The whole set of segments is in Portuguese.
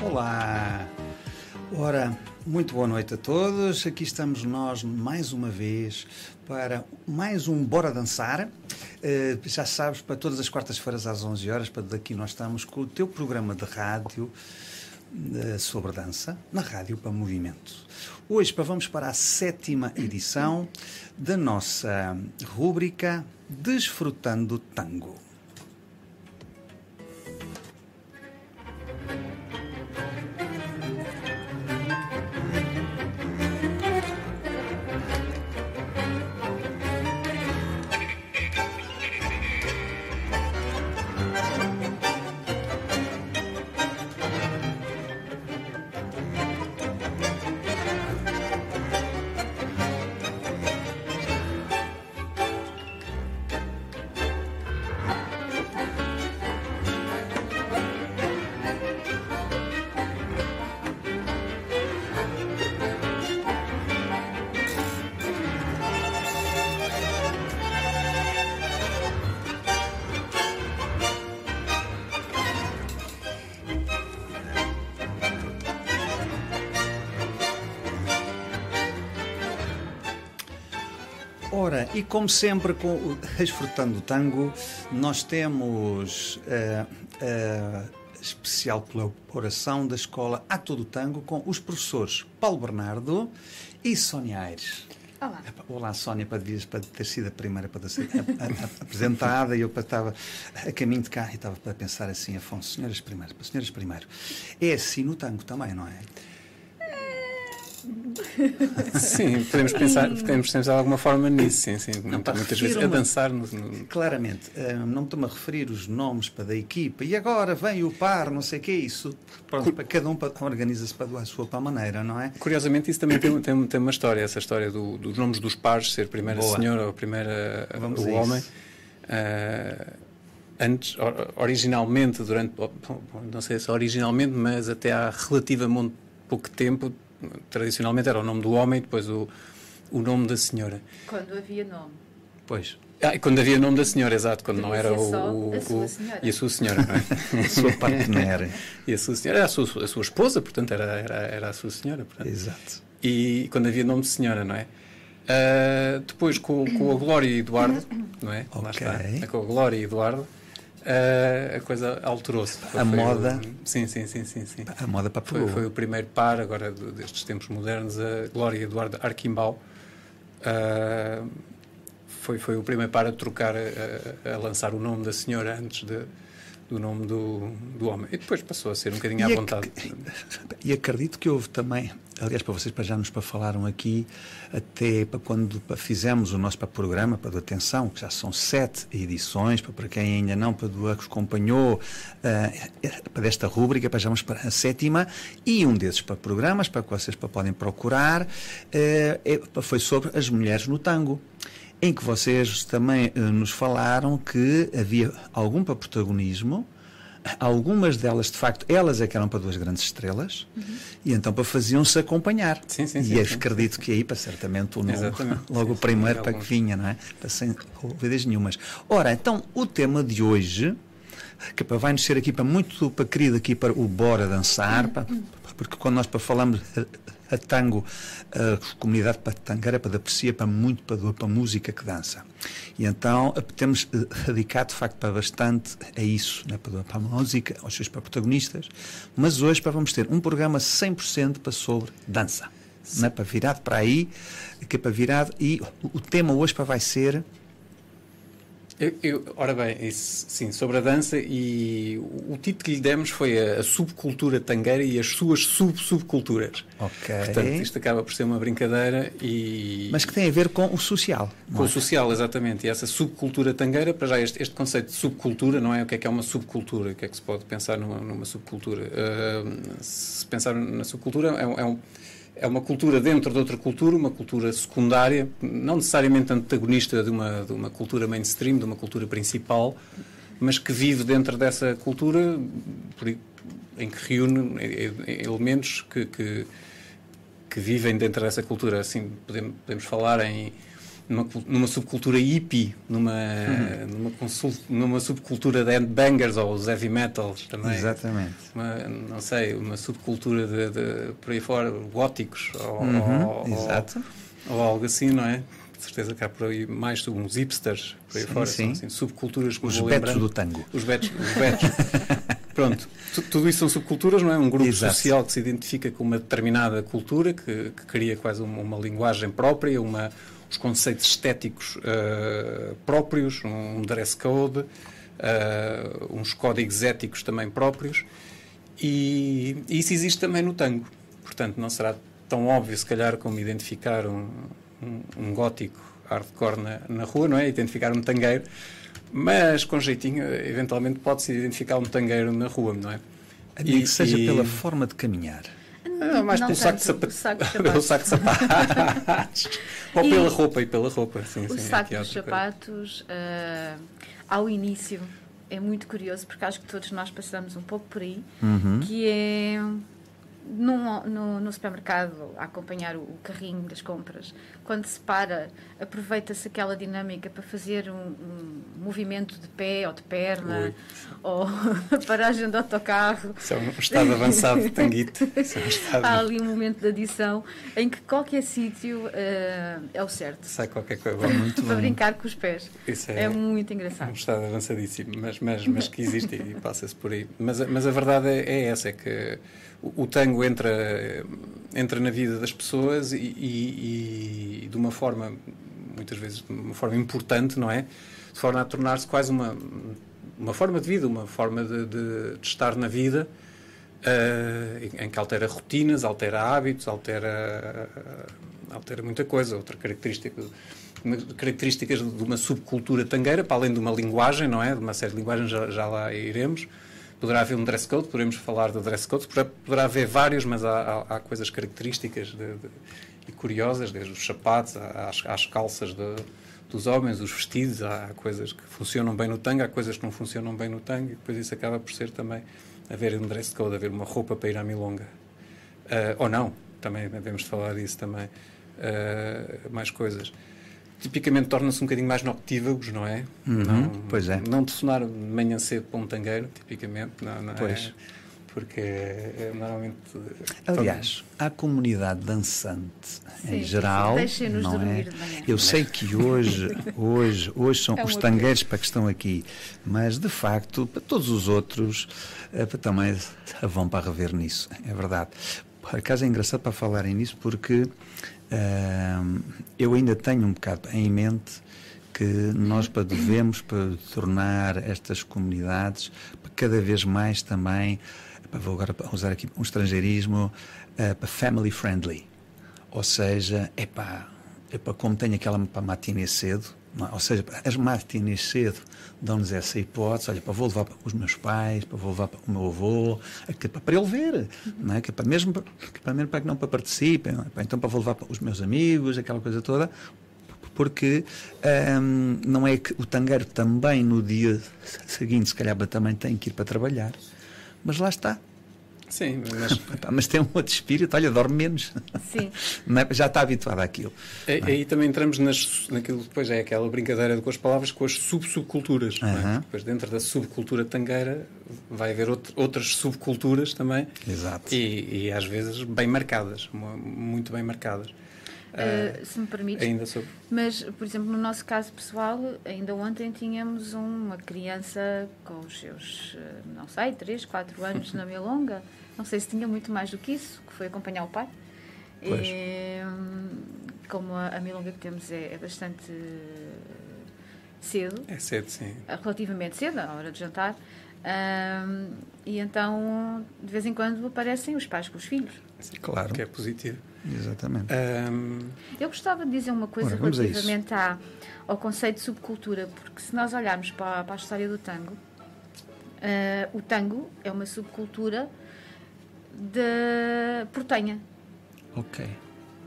Olá! Ora, muito boa noite a todos. Aqui estamos nós mais uma vez para mais um Bora Dançar. Uh, já sabes, para todas as quartas-feiras às 11 horas, para daqui nós estamos com o teu programa de rádio uh, sobre dança, na Rádio para Movimento. Hoje para, vamos para a sétima edição da nossa rúbrica Desfrutando Tango. Como sempre, com o Desfrutando o Tango, nós temos uh, uh, especial colaboração da Escola A Todo Tango com os professores Paulo Bernardo e Sónia Aires. Olá. Olá, Sónia, para, para ter sido a primeira para ser apresentada e eu estava a caminho de cá e estava para pensar assim, Afonso, senhoras primeiro, senhoras primeiro. É assim no tango também, não é? Sim, podemos pensar, podemos pensar de alguma forma nisso, sim, sim. Não, muitas vezes a dançar. No, no... Claramente, uh, não estou-me a referir os nomes para da equipa e agora vem o par, não sei o que é isso. Pronto, para cada um organiza-se para a sua para maneira, não é? Curiosamente, isso também tem, tem, tem uma história, essa história do, dos nomes dos pares, ser primeira Boa. senhora ou primeira Vamos o homem. Uh, antes, originalmente, durante, não sei se originalmente, mas até há relativamente pouco tempo, tradicionalmente era o nome do homem e depois o, o nome da senhora. Quando havia nome. Pois. Ah, quando havia nome da senhora, exato, quando não era o, o, a sua senhora. E a sua senhora, não é? a sua partner. e a sua senhora era a sua, a sua esposa, portanto era, era, era a sua senhora. Portanto. Exato. E quando havia nome de senhora, não é? Uh, depois com, com a Glória e Eduardo, não é? Okay. Lá está. Com a Glória e Eduardo, a coisa alterou-se. A moda. Sim, sim, sim, sim, sim. A moda para foi, foi o primeiro par, agora destes tempos modernos, a Glória Eduardo Arquimbau. Uh, foi, foi o primeiro par a trocar, a, lançar o nome da senhora antes de, do nome do, do homem. E depois passou a ser um bocadinho à vontade. E acredito que houve também, aliás, para vocês para já nos para falaram aqui, até para quando para fizemos o nosso para programa, para do Atenção, que já são sete edições, para, para quem ainda não para do, acompanhou uh, para desta rúbrica, para já vamos para a sétima, e um desses para programas, para que vocês para podem procurar, uh, foi sobre as mulheres no tango em que vocês também uh, nos falaram que havia algum para protagonismo, algumas delas, de facto, elas é que eram para duas grandes estrelas, uhum. e então para faziam-se acompanhar. Sim, sim, e sim, acredito sim, que aí, para certamente, o nome, logo o primeiro para que vinha, não é? Para sem dúvidas nenhumas. Ora, então, o tema de hoje, que vai-nos ser aqui para muito para querido aqui para o Bora Dançar, uhum. para, porque quando nós para falamos a tango, a comunidade patangueira para aprecia para muito para, para a música que dança. E então eh, temos eh, dedicado de facto para bastante a isso, né, para, a música, aos seus protagonistas, mas hoje para vamos ter um programa 100% para sobre dança. Né, para virado para aí, que é para virado, e o tema hoje para vai ser eu, eu, ora bem, isso, sim, sobre a dança e o, o título que lhe demos foi a, a subcultura tangueira e as suas sub-subculturas. Ok. Portanto, isto acaba por ser uma brincadeira e... Mas que tem a ver com o social. Com é? o social, exatamente. E essa subcultura tangueira, para já este, este, conceito de subcultura, não é? O que é que é uma subcultura? O que é que se pode pensar numa, numa subcultura? Uh, se pensar na subcultura, é, é um é uma cultura dentro de outra cultura, uma cultura secundária, não necessariamente antagonista de uma, de uma cultura mainstream, de uma cultura principal, mas que vive dentro dessa cultura em que reúne elementos que, que, que vivem dentro dessa cultura. Assim, podemos, podemos falar em, numa, numa subcultura hippie, numa, uhum. numa, consult, numa subcultura de handbangers ou os heavy metals também. Exatamente. Uma, não sei, uma subcultura de, de por aí fora, góticos ou, uhum. ou, Exato. Ou, ou, algo assim, não é? De certeza que há por aí mais uns hipsters por aí sim, fora, sim. Assim, subculturas Os betos do tango. Os betos. Os betos. Pronto, tudo isso são subculturas, não é? Um grupo Exato. social que se identifica com uma determinada cultura, que, que cria quase uma, uma linguagem própria, uma, os conceitos estéticos uh, próprios, um dress code, uh, uns códigos éticos também próprios, e, e, isso existe também no tango. Portanto, não será tão óbvio, se calhar, como identificar um, um, um gótico hardcore na, na rua, não é? Identificar um tangueiro, mas com jeitinho, eventualmente pode-se identificar um tangueiro na rua, não é? E, que seja e... pela forma de caminhar. Ah, mais pelo saco de sapatos. Pelo saco de sapatos. Ou e pela roupa e pela roupa. Sim, o sim, saco dos sapatos, uh, ao início, é muito curioso, porque acho que todos nós passamos um pouco por aí, uhum. que é no, no, no, supermercado a acompanhar o, o, carrinho das compras, quando se para, aproveita-se aquela dinâmica para fazer um, um, movimento de pé ou de perna, Ui. ou a paragem do autocarro. Isso é um estado avançado de tanguito. É um estado... Há ali um momento de adição em que qualquer sítio uh, é o certo. Sai qualquer coisa. Para, muito para brincar com os pés. Isso é, é muito engraçado. Um estado avançadíssimo, mas, mas, mas que existe e passa-se por aí. Mas, mas a verdade é, é essa, é que o, o tango entra, entra na vida das pessoas e, e, e, de uma forma, muitas vezes, de uma forma importante, não é? De forma a tornar-se quase uma, uma forma de vida, uma forma de, de, de estar na vida, uh, em que altera rotinas, altera hábitos, altera, uh, altera muita coisa. Outra característica características de uma subcultura tangueira, para além de uma linguagem, não é? De uma série de linguagens, já, já lá iremos poderá haver um dress code, poderemos falar do dress code, poderá haver vários, mas há, há, há coisas características de, de, e curiosas, desde os sapatos às, às calças de, dos homens, os vestidos, há coisas que funcionam bem no tango, há coisas que não funcionam bem no tango, e depois isso acaba por ser também haver um dress code, haver uma roupa para ir à milonga. Uh, ou não, também devemos falar disso também. Uh, mais coisas tipicamente tornam-se um bocadinho mais noctívagos, não é? Uhum, não, pois é. Não telefonar de manhã cedo para um tangueiro, tipicamente, não, não pois. é? Porque é, é normalmente. Aliás, a comunidade dançante Sim, em geral. Deixem-nos não dormir é? de manhã. Eu sei que hoje, hoje, hoje são É os tangueiros para que estão aqui, mas de facto, para todos os outros, eh, também vão para rever nisso, é verdade. Por acaso é engraçado para falarem nisso porque Eu ainda tenho um bocado em mente que nós devemos para tornar estas comunidades cada vez mais também vou agora usar aqui um estrangeirismo uh, para family friendly ou seja é para como tem aquela matinê cedo? Ou seja as cedo dão-nos essa hipótese, olha, para vou levar para os meus pais, para vou levar para o meu avô, que é para ele ver, não é? Que é para mesmo, que para mesmo para que não para participem, é? então para vou levar para os meus amigos, aquela coisa toda, porque hum, não é que o tangueiro também no dia seguinte, se calhar também tem que ir para trabalhar, mas lá está, Sim, mas... mas tem um outro espírito, olha, dorme menos. Sim. É? Já está habituado àquilo. É, aí também entramos nas, naquilo depois é aquela brincadeira com as palavras, com as sub-subculturas. Uh -huh. é? Depois dentro da subcultura tangueira vai haver outro, outras subculturas também. Exato. E, e, às vezes bem marcadas, muito bem marcadas. Uh, se me permites. Ainda sobre. Mas, por exemplo, no nosso caso pessoal, ainda ontem tínhamos uma criança com os seus, não sei, 3, 4 anos na Milonga. Não sei se tinha muito mais do que isso, que foi acompanhar o pai. Pois. E, como a, a Milonga que temos é, é, bastante cedo. É cedo, sim. Relativamente cedo, à hora de jantar. Um, e então, de vez em quando, aparecem os pais com os filhos. Claro. Que é positivo. Exatamente. Um... Eu gostava de dizer uma coisa Ora, relativamente à, ao conceito de subcultura, porque se nós olharmos para, para a história do tango, uh, o tango é uma subcultura de portenha. Ok.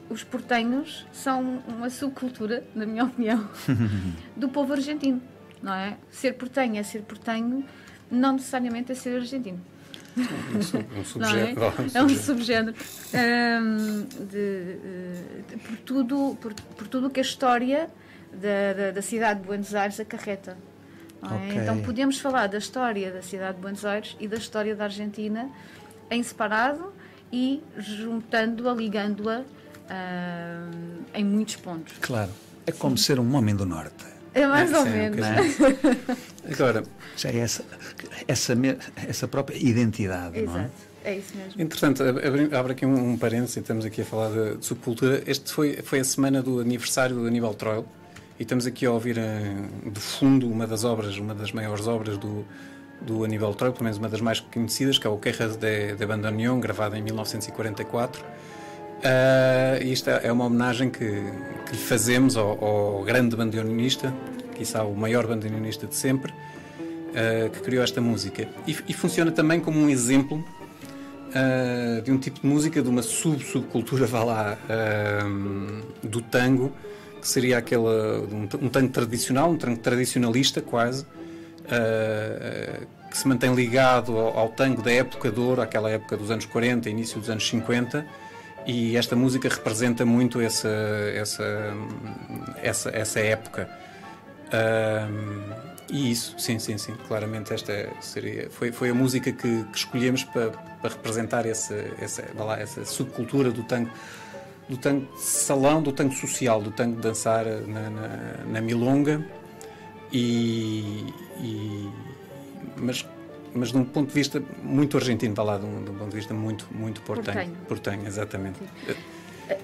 Os portenhos são uma subcultura, na minha opinião, do povo argentino, não é? Ser portenho é ser portenho, não necessariamente é ser argentino. Um, sub, um subgénero. É? é? um subgénero. Um, de, de, por tudo por, por tudo que a história da, da, da cidade de Buenos Aires acarreta. É? Okay. Então podemos falar da história da cidade de Buenos Aires e da história da Argentina em separado e juntando-a, ligando-a uh, em muitos pontos. Claro. É como Sim. ser um homem do Norte. É mais é, ou menos. É? Agora, já é essa, essa, essa própria identidade, Exato. não é? É isso mesmo. Entretanto, abre, aqui um, um parênteses, estamos aqui a falar de, de, subcultura. Este foi, foi a semana do aniversário do Aníbal Troil e estamos aqui a ouvir uh, de fundo uma das obras, uma das maiores obras do, do Aníbal Troil, pelo menos uma das mais conhecidas, que é o Quejas de, de Bandoneon, gravado em 1944. Uh, isto é uma homenagem que, que lhe fazemos ao, ao grande bandoneonista, quiçá o maior bandoneonista de sempre, uh, que criou esta música. E, e, funciona também como um exemplo uh, de um tipo de música, de uma sub-subcultura, vá lá, do tango, que seria aquele, um, um tango tradicional, um tango tradicionalista quase, que se mantém ligado ao, ao tango da época de ouro, aquela época dos anos 40, início dos anos 50, e esta música representa muito essa, essa, essa, essa época. Um, e isso, sim, sim, sim, claramente esta seria, foi, foi a música que, que escolhemos para, para representar essa, essa, lá, essa subcultura do tango, do tango salão, do tango social, do tango de dançar na, na, na milonga. E, e, mas mas de um ponto de vista muito argentino, está lá, de um, de um ponto de vista muito, muito portenho. Portenho, portenho exatamente. Sim.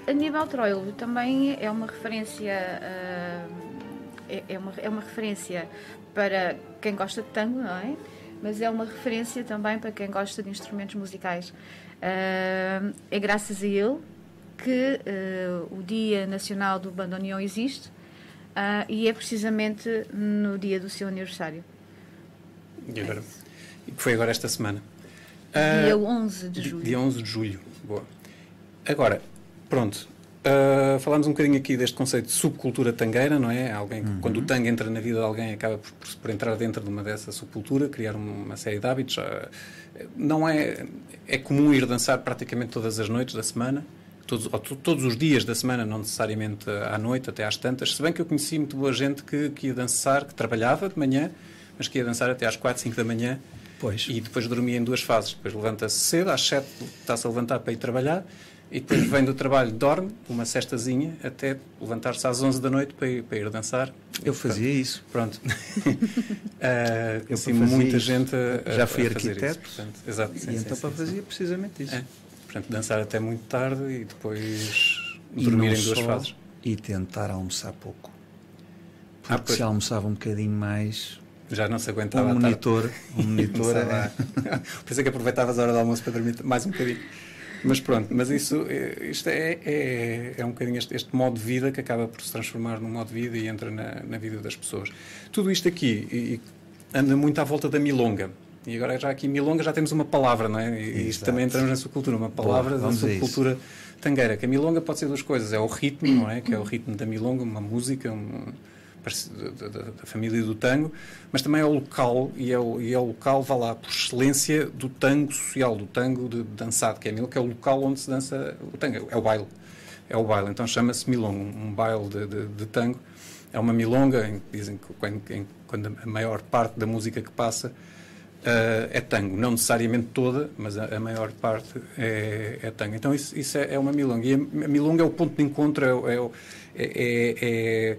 Aníbal Troilo também é uma referência, uh, é, é, uma, é uma referência para quem gosta de tango, não é? Mas é uma referência também para quem gosta de instrumentos musicais. Uh, é graças a ele que uh, o Dia Nacional do Bandoneon existe e é precisamente no dia do seu aniversário. E agora? É que foi agora esta semana. Dia uh, ah, 11 de julho. Dia 11 de julho, boa. Agora, pronto, uh, falámos um bocadinho aqui deste conceito de subcultura tangueira, não é? Alguém, uhum. Quando o tango entra na vida de alguém, acaba por, por, por, entrar dentro de uma dessa subcultura, criar uma série de hábitos. Uh, não é, é comum ir dançar praticamente todas as noites da semana, todos, todos os dias da semana, não necessariamente à noite, até às tantas. Se bem que eu conheci muito boa gente que, que ia dançar, que trabalhava de manhã, mas que ia dançar até às 4, 5 da manhã Pois. E depois dormia em duas fases. Depois levanta-se cedo, às sete está-se a levantar para ir trabalhar, e depois vem do trabalho, dorme, uma cestazinha, até levantar-se às onze da noite para ir, para ir dançar. Eu fazia isso. Pronto. uh, eu assim, muita isso. gente a, Já fui arquiteto. Isso, portanto, exato, e sim, então sim, para sim, fazia precisamente isso. É. Portanto, dançar até muito tarde e depois e dormir em duas fases. E tentar almoçar pouco. Porque ah, se almoçava um bocadinho mais, já não se aguentava. Um monitor. Um monitor. é. Por que aproveitavas a hora do almoço para dormir mais um bocadinho. Mas pronto, mas isso eh, isto é, é, é um bocadinho este, este, modo de vida que acaba por se transformar num modo de vida e entra na, na vida das pessoas. Tudo isto aqui e, anda muito à volta da milonga. E agora já aqui milonga já temos uma palavra, não é? E isto também entramos na subcultura, uma palavra Boa, da subcultura tangueira. Que a milonga pode ser duas coisas, é o ritmo, não é? Que é o ritmo da milonga, uma música, um, da, da, da, família do tango, mas também é o local, e é o, e é o local, vá lá, por excelência, do tango social, do tango de dançado, que é Mil, que é o local onde se dança o tango, é o baile. É o baile, então chama-se milonga, um baile de, de, de, tango. É uma milonga, em, dizem que quando, em, quando a maior parte da música que passa Uh, é tango, não necessariamente toda, mas a, a maior parte é, é, tango. Então isso, isso é, é, uma milonga. E a, milonga é o ponto de encontro, é, é, é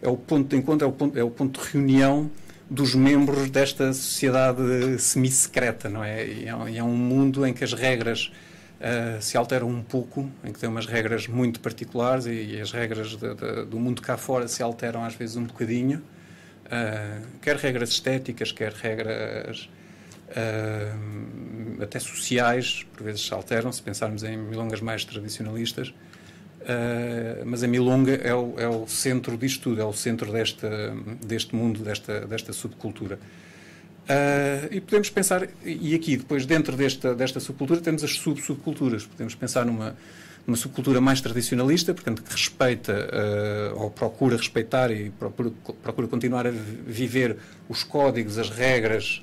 é o ponto de encontro, é o ponto, é o ponto de reunião dos membros desta sociedade semi-secreta, não é? E é, é, um mundo em que as regras uh, se alteram um pouco, em que tem umas regras muito particulares e, e as regras de, de, do mundo cá fora se alteram às vezes um bocadinho, uh, quer regras estéticas, quer regras uh, até sociais, por vezes se alteram, se pensarmos em milongas mais tradicionalistas, Uh, mas a Milonga é o, é o, centro disto tudo, é o centro desta, deste mundo, desta, desta subcultura. Uh, e podemos pensar, e aqui, depois, dentro desta, desta subcultura, temos as sub-subculturas. Podemos pensar numa, numa subcultura mais tradicionalista, portanto, que respeita uh, ou procura respeitar e procura, procura, continuar a viver os códigos, as regras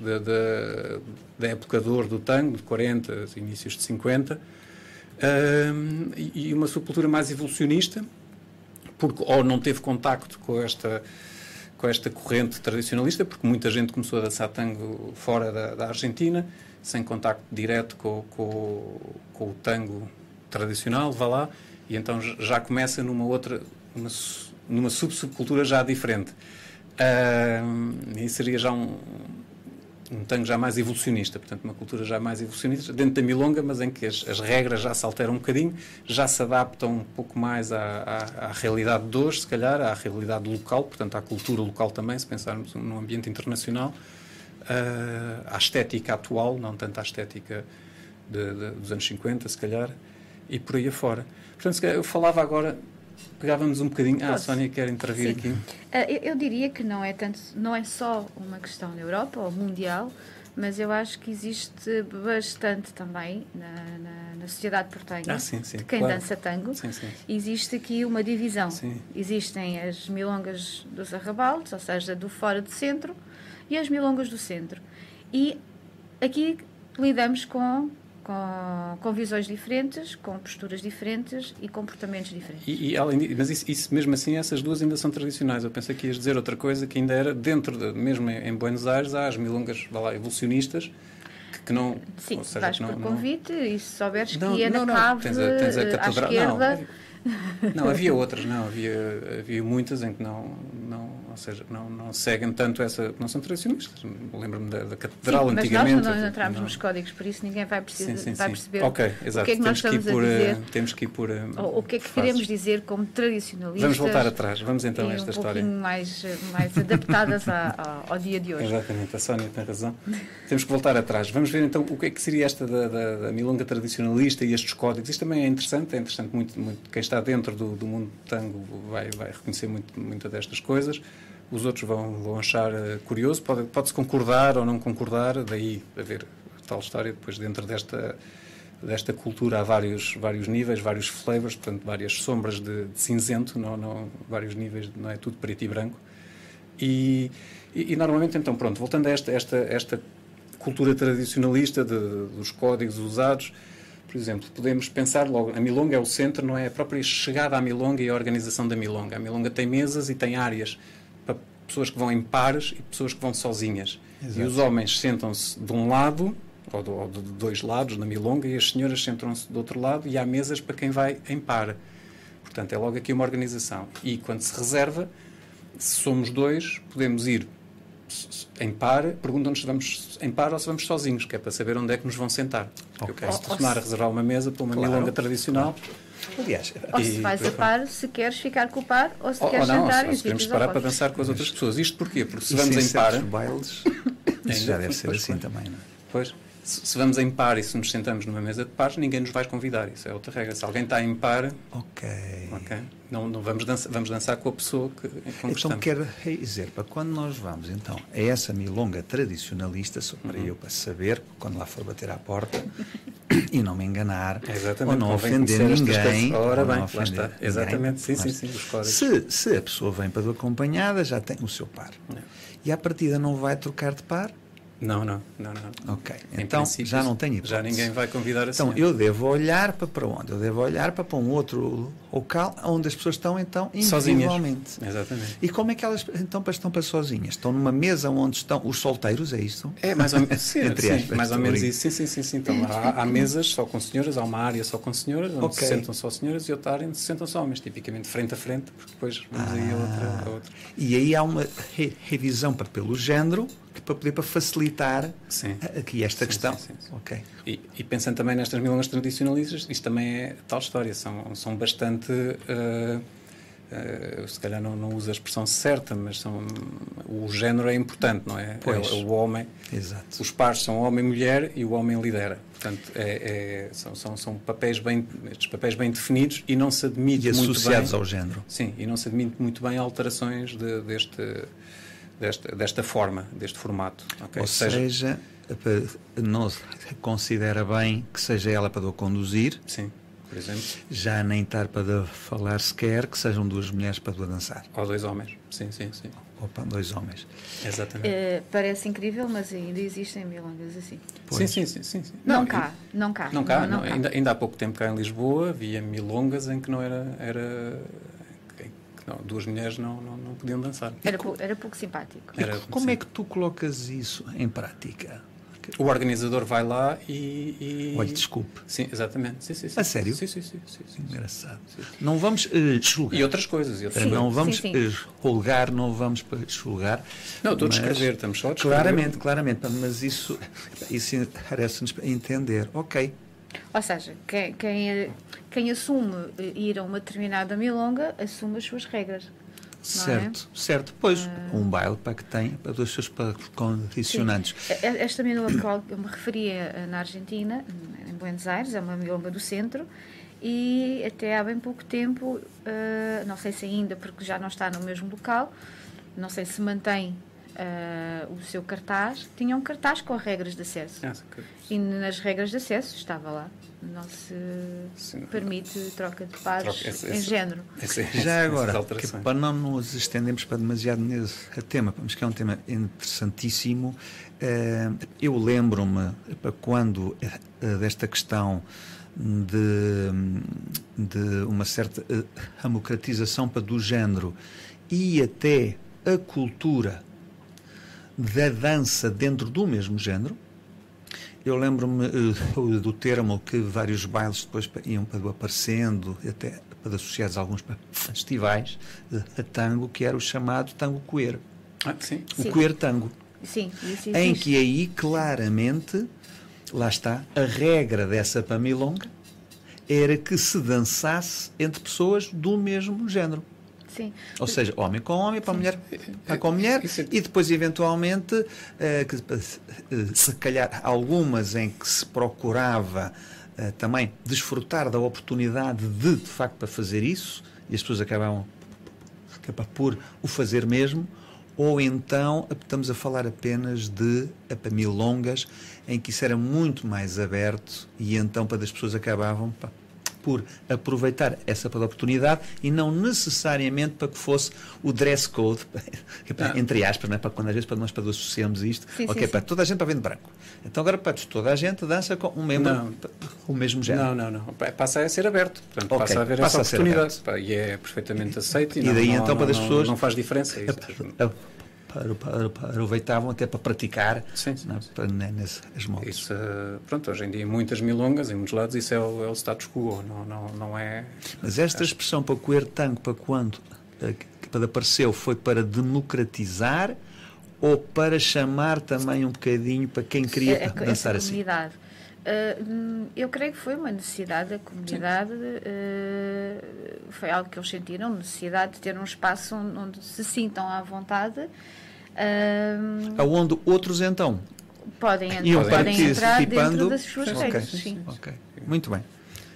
da época de ouro do tango, de 40, inícios de 50 e uma subcultura mais evolucionista, porque ou não teve contacto com esta com esta corrente tradicionalista, porque muita gente começou a dançar tango fora da, da Argentina, sem contacto direto com, com, com, o tango tradicional, vá lá, e então já começa numa outra, uma, numa sub-subcultura já diferente. Uh, e seria já um, um tango já mais evolucionista, portanto, uma cultura já mais evolucionista, dentro da milonga, mas em que as, as regras já se alteram um bocadinho, já se adaptam um pouco mais à, à, à, realidade de hoje, se calhar, à realidade local, portanto, à cultura local também, se pensarmos num ambiente internacional, uh, à estética atual, não tanto à estética de, de, dos anos 50, se calhar, e por aí afora. Portanto, eu falava agora pegávamos um bocadinho. Ah, a Sónia quer intervir Sim. aqui. Uh, eu, eu, diria que não é tanto, não é só uma questão na Europa ou mundial, mas eu acho que existe bastante também na, na, na sociedade portenha ah, sim, sim, de quem claro. dança tango. Sim, sim. Existe aqui uma divisão. Existem as milongas dos arrabaldes, ou seja, do fora do centro, e as milongas do centro. E aqui lidamos com com, com visões diferentes, com posturas diferentes e comportamentos diferentes. E, e além mas isso, isso, mesmo assim, essas duas ainda são tradicionais. Eu pensei que ias dizer outra coisa que ainda era dentro, de, mesmo em, Buenos Aires, há as milongas lá, evolucionistas que, que não. Sim, seja, vais não, por convite não... e se souberes não, que ia não, na não. cave tens a, tens a catedral, à esquerda. Não, não, havia outras, não, havia, havia muitas em que não, não, ou seja, não, não seguem tanto essa, não são tradicionalistas. Lembro-me da, da catedral sim, antigamente. Mas nós não entramos nos códigos, por isso ninguém vai, precisar, sim, sim, vai perceber okay, o que é que nós temos estamos que por, a dizer. Temos que ir por. o que é que queremos dizer como tradicionalistas. Vamos voltar atrás, vamos então a esta um história. Um mais, mais adaptadas a, a, ao dia de hoje. Exatamente, a Sónia tem razão. temos que voltar atrás. Vamos ver então o que é que seria esta da, da, da milonga tradicionalista e estes códigos. Isto também é interessante, é interessante muito, muito quem está dentro do, do mundo tango vai, vai reconhecer muito, muita destas coisas os outros vão, vão achar uh, curioso, pode-se pode concordar ou não concordar, daí haver tal história, depois dentro desta, desta cultura há vários, vários níveis, vários flavors, portanto várias sombras de, de cinzento, não, não, vários níveis, não é tudo preto e branco. E, e, e normalmente, então, pronto, voltando a esta, esta, esta cultura tradicionalista de, dos códigos usados, por exemplo, podemos pensar logo, a milonga é o centro, não é a própria chegada à milonga e a organização da milonga. A milonga tem mesas e tem áreas pessoas que vão em pares e pessoas que vão sozinhas. Exato. E os homens sentam-se de um lado, ou de, ou de, dois lados, na milonga, e as senhoras sentam-se do outro lado, e há mesas para quem vai em par. Portanto, é logo aqui uma organização. E quando se reserva, se somos dois, podemos ir em par, perguntam-nos se vamos em par ou se vamos sozinhos, que é para saber onde é que nos vão sentar. Okay. Eu posso tornar a reservar uma mesa para uma claro, milonga tradicional. Claro Aliás, ou se vais a par, se queres ficar com o par, ou se ou, queres ou não, sentar ou se queremos parar para dançar com as outras pessoas. Isto porquê? Porque se vamos em par. bailes, isso já deve ser assim também, não é? Pois se, vamos em par e se nos sentamos numa mesa de pares, ninguém nos vai convidar. Isso é outra regra. Se alguém está em par, ok, okay não, não vamos, dançar, vamos dançar com a pessoa que, com que Então, quer dizer, para quando nós vamos então a essa milonga tradicionalista, só para uhum. eu para saber, quando lá for bater à porta, e não me enganar, Exatamente, ou não ofender ninguém. Ora bem. Exatamente, sim, sim, sim, Se, se a pessoa vem para do acompanhada, já tem o seu par. É. E à partida não vai trocar de par, não, não, não, não. Ok, em então já não tem hipótese. Já ninguém vai convidar assim. Então eu devo olhar para, para onde? Eu devo olhar para, para um outro local onde as pessoas estão então individualmente. Sozinhas. Exatamente. E como é que elas então estão para sozinhas? Estão numa mesa onde estão os solteiros, é isso? É mais ou menos, sim, Entre aspas, sim, mais ou menos isso. Sim, sim, sim, sim. Então há, há, mesas só com senhoras, há uma área só com senhoras, onde okay. se sentam só senhoras e outra área onde se sentam só homens, tipicamente frente a frente, porque depois vamos ah, aí a outra, a outra. E aí há uma re revisão para, pelo género para poder para facilitar sim. aqui esta sim, questão. Sim, okay. e, e, pensando também nestas milongas tradicionalistas, isto também é tal história, são, são bastante. Uh, uh, se calhar não, não uso a expressão certa, mas são, o género é importante, não é? Pois. É, o homem. Exato. Os pares são homem e mulher e o homem lidera. Portanto, é, é, são, são, são, papéis bem, estes papéis bem definidos e não se admite e muito associados bem, ao género. Sim, e não se admite muito bem alterações de, deste desta, desta forma, deste formato. Okay? Ou seja, seja, não se considera bem que seja ela para conduzir. Sim, por exemplo. Já nem estar para falar sequer, que sejam duas mulheres para dançar. Ou dois homens, sim, sim, sim. Opa, dois homens. Exatamente. É, parece incrível, mas ainda existem milongas assim. Sim, sim, sim, sim, sim. Não, não cá, não cá. Não cá, não, não, não. Ainda, ainda há pouco tempo cá em Lisboa havia milongas em que não era, era não, duas mulheres não, não, não podiam dançar. Era, pou, era pouco simpático. Era, como sim. é que tu colocas isso em prática? O organizador vai lá e. e... Olha, desculpe. Sim, exatamente. Sim, sim, sim. A sério? Sim, sim, sim. sim, sim Engraçado. Não vamos uh, julgar. E outras coisas. E outras não vamos uh, julgar, não vamos julgar. Não, estou a descrever, estamos só a descrever. Claramente, claramente. Mas isso, isso parece-nos entender. Ok. Ou seja, quem, quem, quem assume ir a uma determinada milonga assume as suas regras. Certo, é? certo. Pois, uh... um baile para que tem para os seus condicionantes. Sim. Esta milonga que eu me referia eh, na Argentina, em Buenos Aires, é uma milonga do centro, e até há bem pouco tempo, não sei se ainda, porque já não está no mesmo local, não sei se mantém uh, o seu cartaz, tinha um cartaz com regras de acesso. Ah, e nas regras de acesso estava lá. Não se Sim. permite troca de pares troca, esse, em esse, género. Esse, Já agora, para não nos estendermos para demasiado nesse tema, mas que é um tema interessantíssimo, uh, eu lembro-me para quando uh, desta questão de, de uma certa democratização para do género e até a cultura da dança dentro do mesmo género. Eu lembro-me uh, do termo que vários bailes depois iam aparecendo, até associados a alguns festivais uh, a tango, que era o chamado tango coer. Ah, sim. O sim. coer tango. Sim, isso Em que aí, claramente, lá está, a regra dessa pamilonga era que se dançasse entre pessoas do mesmo género. Sim. Ou seja, homem com homem, para mulher para com mulher, é e depois, eventualmente, eh, que, eh, se calhar algumas em que se procurava eh, também desfrutar da oportunidade de, de facto, para fazer isso, e as pessoas acabavam por o fazer mesmo, ou então estamos a falar apenas de apamilongas, em que isso era muito mais aberto, e então para as pessoas acabavam. Pá, por aproveitar essa oportunidade e não necessariamente para que fosse o dress code, ah. entre aspas, é? para quando às vezes para nós para associamos isto, sim, ok, sim, para sim. toda a gente para vir de branco. Então agora para toda a gente dança com um membro, não. o mesmo género. Não, não, não. Passa a ser aberto. Portanto, okay. passa a haver passa essa a oportunidade. e é perfeitamente aceito. E, e não, daí não, então para as pessoas. Não faz diferença. É aproveitavam até para praticar sim, sim, sim. Para, né, nesses moldes. Isso, eh, pronto, hoje em dia, muitas milongas, em muitos lados, isso é o, é o status quo, não, não, não é... Mas esta expressão para coer tango, para quando eh, que apareceu, foi para democratizar ou para chamar também um bocadinho para quem queria é, dançar assim? Uh, eu creio que foi uma necessidade da comunidade, uh, foi algo que eles sentiram, necessidade de ter um espaço onde, se sintam à vontade. Uh, Aonde outros então podem, podem, podem entrar dentro das suas okay. regras. Sim. Okay. Muito bem.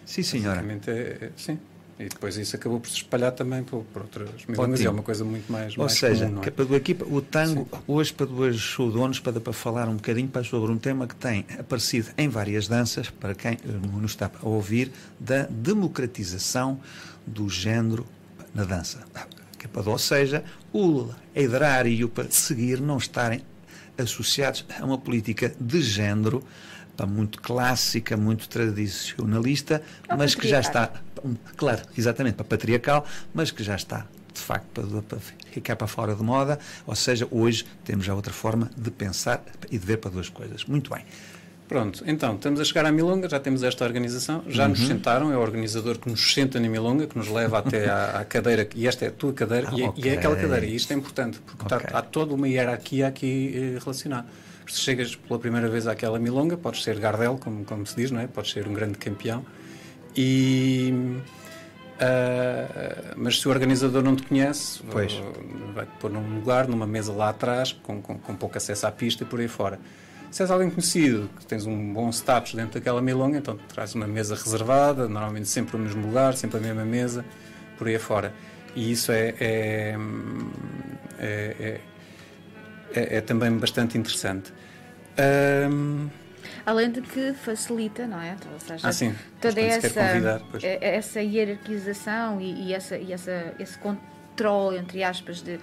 Sim, senhora. É, é, sim. E depois isso acabou por se espalhar também por, por outras milongas, é uma coisa muito mais Ou mais seja, comum, é? para do equipa, o tango, Sim. hoje para dois donos, para, para falar um bocadinho para, sobre um tema que tem aparecido em várias danças, para quem nos está a ouvir, da democratização do género na dança. Ou seja, o liderar e o perseguir não estarem associados a uma política de género muito clássica, muito tradicionalista, mas que já está, claro, exatamente, para patriarcal, mas que já está de facto para, para ficar para fora de moda, ou seja, hoje temos já outra forma de pensar e de ver para duas coisas. Muito bem. Pronto, então, estamos a chegar à Milonga, já temos esta organização, já uhum. nos sentaram, é o organizador que nos senta na Milonga, que nos leva até à, à cadeira, e esta é a tua cadeira, ah, e, é, okay. e, é, aquela cadeira, e isto é importante, porque okay. está, há toda uma hierarquia aqui eh, relacionada se chegas pela primeira vez àquela milonga, podes ser Gardel, como, como se diz, não é? Podes ser um grande campeão. E, uh, mas se o organizador não te conhece, pois. vai-te pôr num lugar, numa mesa lá atrás, com, com, com pouco acesso à pista e por aí fora. Se és alguém conhecido, que tens um bom status dentro daquela milonga, então traz uma mesa reservada, normalmente sempre no mesmo lugar, sempre a mesma mesa, por aí fora. E isso é, é, é, é é, é também bastante interessante. Um... Além de que facilita, não é? Ou seja, ah, sim. toda essa, é, essa hierarquização e, e, essa, e essa, esse controle, entre aspas, de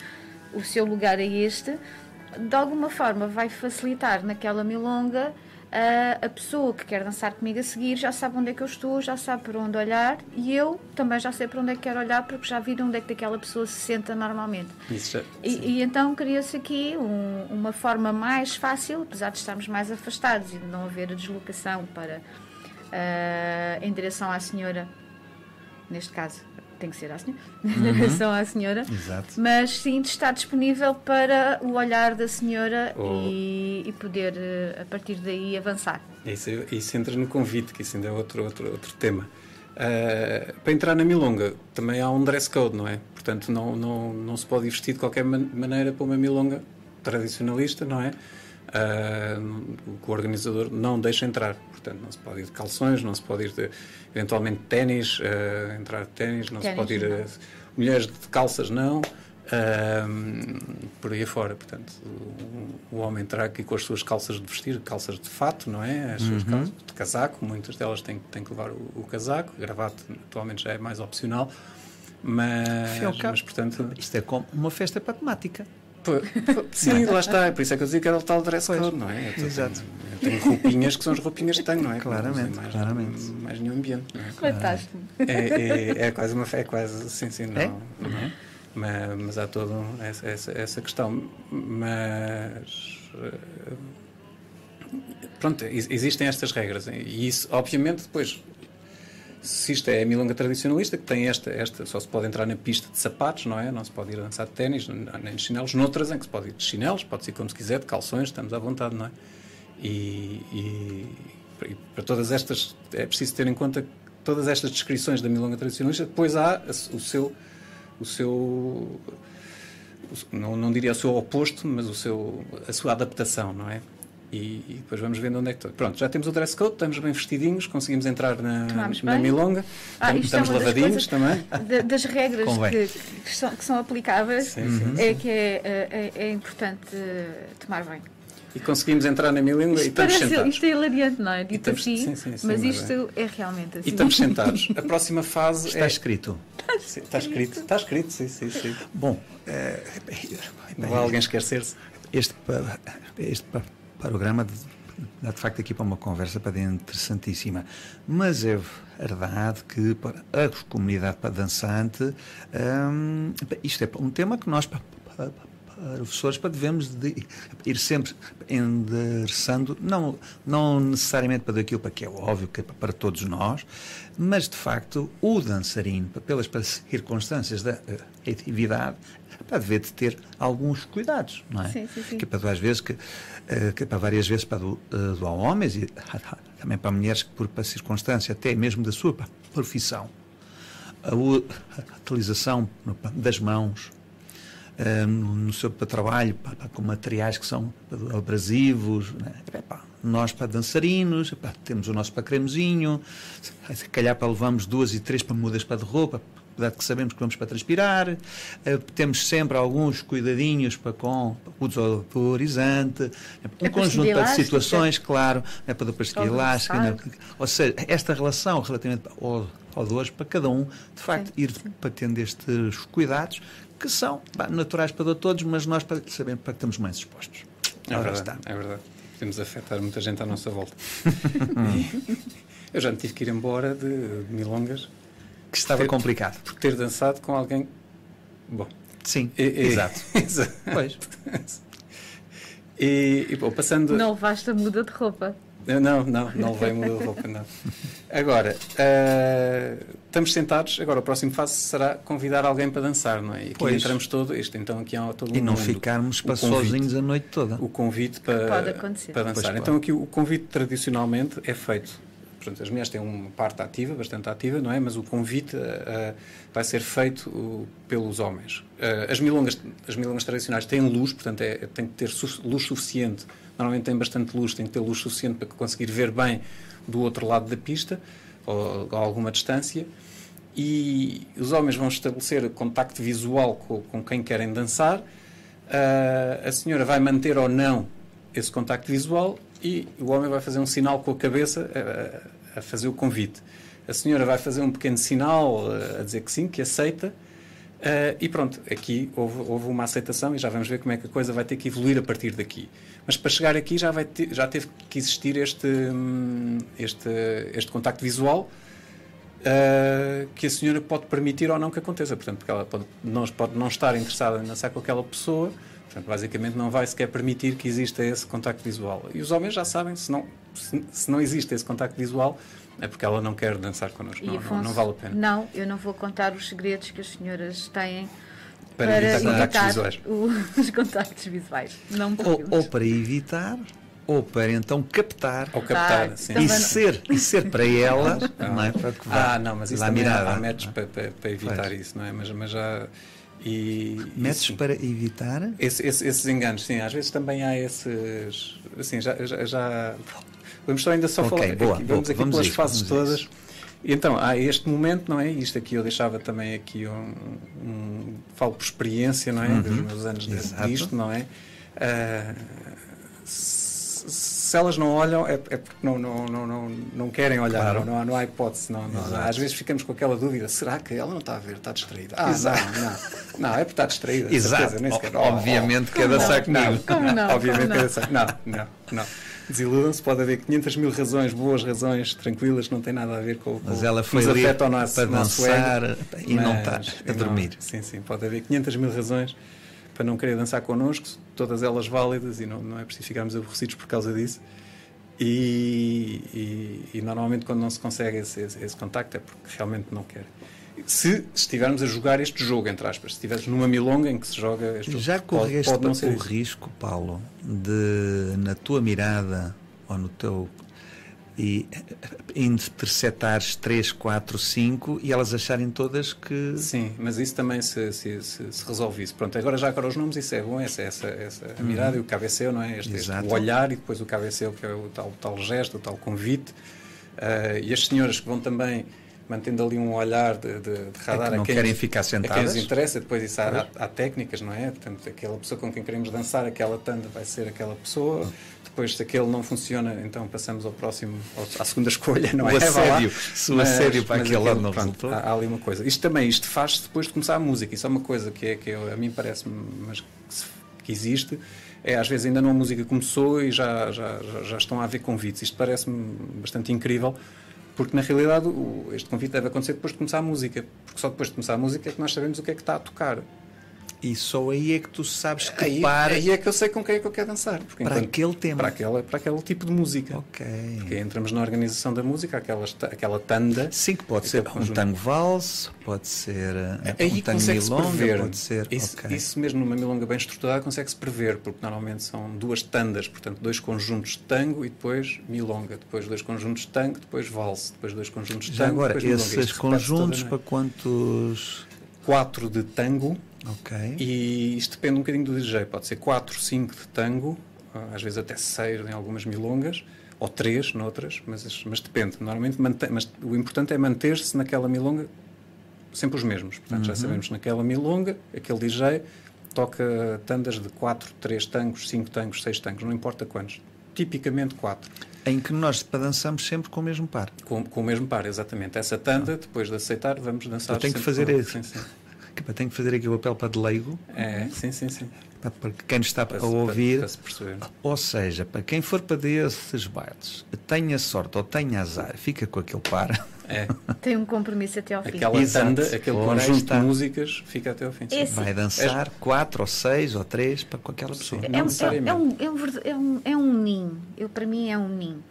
o seu lugar é este, de alguma forma vai facilitar naquela milonga a, a pessoa que quer dançar comigo a seguir já sabe onde é que eu estou, já sabe para onde olhar e eu também já sei para onde é que quero olhar porque já vi de onde é que aquela pessoa se senta normalmente. Já, e, e, então cria-se aqui um, uma forma mais fácil, apesar de estarmos mais afastados e de não haver a deslocação para uh, em direção à senhora, neste caso tem que ser à senhora, uhum. direção à senhora, Exato. mas sim de estar disponível para o olhar da senhora oh. e, e, poder, eh, a partir daí, avançar. Isso, isso entra no convite, que isso ainda é outro, outro, outro tema. Uh, para entrar na milonga também há um dress code, não é? Portanto, não, não, não se pode ir vestir de qualquer maneira para uma milonga tradicionalista, não é? Uh, o organizador não deixa entrar. Portanto, não se pode ir de calções, não se pode ir de, eventualmente, ténis, uh, entrar de ténis, não ténis, se pode ir. Uh, mulheres de calças, não. por aí afora, portanto, o, o, homem entra aqui com as suas calças de vestir, calças de fato, não é? As suas uhum. calças de casaco, muitas delas têm, têm que levar o, o casaco, gravata atualmente já é mais opcional, mas, mas portanto. Isto é como uma festa para temática. Sim, lá está. Por isso é que eu dizia que era o tal dress code, não é? Eu Exato. Tenho, eu tenho roupinhas que são as roupinhas que tenho, não é? Claramente, mais, claramente. Mais nenhum ambiente. Não é? Fantástico. É, é, é, quase uma fé, é quase, sim, sim, não. É? não é? Mas, mas, há toda essa, essa, essa, questão. Mas. Eh, pronto, existem estas regras. E isso, obviamente, depois se isto é a milonga tradicionalista, que tem esta, esta, só se pode entrar na pista de sapatos, não é? Não se pode ir dançar de ténis, nem de chinelos. Noutras em que se pode ir de chinelos, pode ir como se quiser, de calções, estamos à vontade, não é? E, e, e para todas estas, é preciso ter em conta que todas estas descrições da milonga tradicionalista, depois há o seu, o seu não, não diria o seu oposto, mas o seu, a sua adaptação, não é? E, e, depois vamos vendo onde é que estou. Pronto, já temos o dress code, estamos bem vestidinhos, conseguimos entrar na, na milonga, ah, estamos, é lavadinhos também. das regras que, que, são, que, são, aplicáveis sim, sim, é sim. que é, é, é, importante tomar bem. E conseguimos entrar na milonga isto e estamos parece, sentados. Isto é hilariante, não é? Dito estamos, assim, mas isto é. é. realmente assim. E estamos sentados. A próxima fase Está é... escrito. Está, está escrito. Está escrito, sim, sim, sim. Bom, é, não vai alguém esquecer-se? Este, este programa dá de facto aqui para uma conversa para dentro interessantíssima. Mas é verdade que para a comunidade para dançante hum, isto é um tema que nós para, para, professores para devemos de ir sempre endereçando, não, não necessariamente para aquilo para que é óbvio que é para todos nós, mas de facto o dançarino, pelas circunstâncias da atividade, para dever de ter alguns cuidados, não é? Sim, sim, sim. Que é para, às vezes, que, eh, que é para várias vezes para do, eh, do homens e também para mulheres que por, circunstância até mesmo da sua profissão a utilização das mãos uh, no, no, seu trabalho com materiais que são abrasivos né? nós para dançarinos temos o nosso para cremezinho se calhar para levamos duas e três para mudas para de roupa apesar de que sabemos que vamos para transpirar, uh, temos sempre alguns cuidadinhos para com o desodorizante, um conjunto de situações, claro, é para a pastilha elástica, né? ou seja, esta relação relativamente ao, ao dois, para cada um, de facto, sim, ir sim. para tendo estes cuidados, que são bah, naturais para todos, mas nós para, sabemos para que estamos mais expostos. É verdade, está. é verdade. Podemos afetar muita gente à nossa volta. eu já me tive que ir embora de, de milongas que estava ter, complicado. Por ter dançado com alguém. Bom. Sim, e, e, exato. exato. Pois. E, e bom, passando. Não levaste a muda de roupa. Não, não, não levei muda de roupa, não. Agora, uh, estamos sentados, agora o próximo passo será convidar alguém para dançar, não é? E aqui pois. entramos todo, este então aqui há todo um E não mundo. ficarmos para sozinhos a noite toda. O convite para, para dançar. Pois, então aqui o convite tradicionalmente é feito portanto, as mulheres têm uma parte ativa, bastante ativa, não é? Mas o convite uh, vai ser feito uh, pelos homens. Uh, as, milongas, as milongas tradicionais têm luz, portanto, é, tem que ter su luz suficiente. Normalmente tem bastante luz, tem que ter luz suficiente para conseguir ver bem do outro lado da pista, ou a alguma distância. E os homens vão estabelecer contacto visual com, com quem querem dançar. a senhora vai manter ou não esse contacto visual e o homem vai fazer um sinal com a cabeça a fazer o convite. A senhora vai fazer um pequeno sinal uh, a dizer que sim, que aceita, Uh, e pronto, aqui houve, houve, uma aceitação e já vamos ver como é que a coisa vai ter que evoluir a partir daqui. Mas para chegar aqui já, vai ter, já teve que existir este, hum, este, este contacto visual uh, que a senhora pode permitir ou não que aconteça. Portanto, porque ela pode não, pode não estar interessada em dançar com aquela pessoa, portanto, basicamente não vai sequer permitir que exista esse contacto visual. E os homens já sabem, se não, se, se não existe esse contacto visual, é porque ela não quer dançar connosco. Não, Afonso, não, não, vale a pena. Não, eu não vou contar os segredos que as senhoras têm para, para evitar, evitar contactos o, os contactos visuais. Não ou, ou para evitar ou para então captar, ou captar sim. e, ser, e ser para ela não é? para que vá, ah, não, mas isso também mirada, há métodos para, para, para, evitar isso, não é? Mas, mas já. E, métodos para evitar? Esse, esse, esses enganos, sim, às vezes também há esses. Assim, já, já, já Vamos só ainda só okay, falar. Boa, aqui, vamos boa, aqui vamos pelas isso, fases todas. Isso. Então, há este momento, não é? Isto aqui eu deixava também aqui um. um falo por experiência, não é? Uhum. Dos meus anos disto, não é? Uh, se elas não olham é, é porque não, não, não, não, não querem olhar, claro. não, há, não há hipótese. Não, não, às vezes ficamos com aquela dúvida: será que ela não está a ver, está distraída? Ah, Exato. não, não, não, é porque está distraída. Exato. Certeza, nem sequer, Obviamente oh, que é dançar comigo. Como não? Obviamente que é dançar. Não, não, não. Desiludam-se, pode haver 500 mil razões, boas razões, tranquilas, não tem nada a ver com, com mas ela foi ali para nosso, dançar nosso ego, e mas, não está a dormir. Não, sim, sim, pode haver 500 mil razões para não querer dançar connosco, todas elas válidas e não, não é preciso ficarmos aborrecidos por causa disso. E, e, e normalmente quando não se consegue esse, esse, esse, contacto é porque realmente não quer. Se estivermos a jogar este jogo, entre aspas, se estiveres numa milonga em que se joga este Já jogo, correste pode, pode o risco, Paulo, de na tua mirada ou no teu e interceptares 3, 4, 5 e elas acharem todas que. Sim, mas isso também se, se, se, se resolve isso. Pronto, agora já agora os nomes, isso é bom, essa, essa, essa uhum. mirada e o cabeceu, não é? Este, este, o olhar e depois o cabeceu, que é o tal, tal gesto, o tal convite. Uh, e as senhoras que vão também mantendo ali um olhar de, de, de radar é que não a quem, querem ficar sentadas. A quem lhes interessa, depois isso há, há, há, técnicas, não é? Portanto, aquela pessoa com quem queremos dançar, aquela tanda vai ser aquela pessoa. Uhum depois, se aquele não funciona, então passamos ao próximo, à segunda escolha, não o é? Assédio, se o assédio para aquele lado não resultou. Há, há, ali uma coisa. Isto também, isto faz-se depois de começar a música. Isso é uma coisa que, é, que eu, a mim parece-me, mas que existe. É, às vezes ainda não a música começou e já, já, já, já estão a haver convites. Isto parece-me bastante incrível porque na realidade este convite deve acontecer depois de começar a música, porque só depois de começar a música é que nós sabemos o que é que está a tocar. E só aí é que tu sabes que aí, para. Aí é que eu sei com quem é que eu quero dançar. Porque para enquanto, aquele tema. Para, aquela, para aquele tipo de música. Ok. Porque entramos na organização da música, aquela, aquela tanda. Sim, que pode ser um tango valse, pode ser eh, aí um tango milonga, prever. pode ser. Isso, okay. isso mesmo numa milonga bem estruturada consegue-se prever, porque normalmente são duas tandas, portanto, dois conjuntos de tango e depois milonga, depois dois conjuntos de tango, depois valse, depois dois conjuntos de tango. Já agora, esses conjuntos para quantos? Quatro de tango Ok. E isto depende um bocadinho do DJ. Pode ser 4, 5 de tango, ah, às vezes até 6 em algumas milongas, ou 3 noutras, mas, mas depende. Normalmente, mantém, mas o importante é manter-se naquela milonga sempre os mesmos. Portanto, uhum. já sabemos naquela milonga, aquele DJ toca tandas de 4, 3 tangos, 5 tangos, 6 tangos, não importa quantos. Tipicamente 4. Em que nós dançamos sempre com o mesmo par. Com, com o mesmo par, exatamente. Essa tanda, ah. depois de aceitar, vamos dançar Eu tenho que fazer isso. Sim, sim que tenho que fazer aqui o papel para de leigo. É, sim, sim, sim. Para quem está para, a ouvir. Para, para ou seja, para quem for para desses bailes, tenha sorte ou tenha azar, fica com aquele par. É. Tem um compromisso até ao fim. Aquela tanda, aquele conjunto de músicas fica até ao fim. Esse, Vai dançar é. quatro ou seis ou três para com aquela pessoa. É, um, é, um, é, um, é, um, é um ninho. Eu, para mim é um ninho.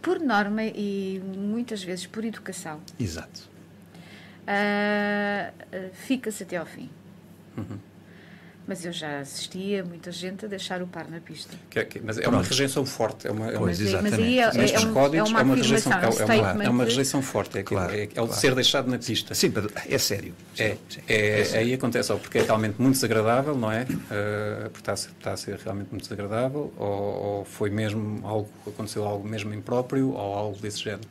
Por norma e muitas vezes por educação. Exato uh, fica-se até ao fim. Uhum. Mas eu já assistia muita gente a deixar o par na pista. Que, é que, mas é uma rejeição forte. É uma, é uma, pois, exatamente. Mas aí é, é, um, códigos, é uma, é uma rejeição, é, uma, é uma rejeição forte. É, claro, é, é, claro. ser deixado na pista. Sim, é sério. É, sim, é, é aí acontece, ou porque é realmente muito desagradável, não é? Uh, porque está a, ser, está a, ser, realmente muito desagradável, ou, ou foi mesmo algo, aconteceu algo mesmo impróprio, ou algo desse género.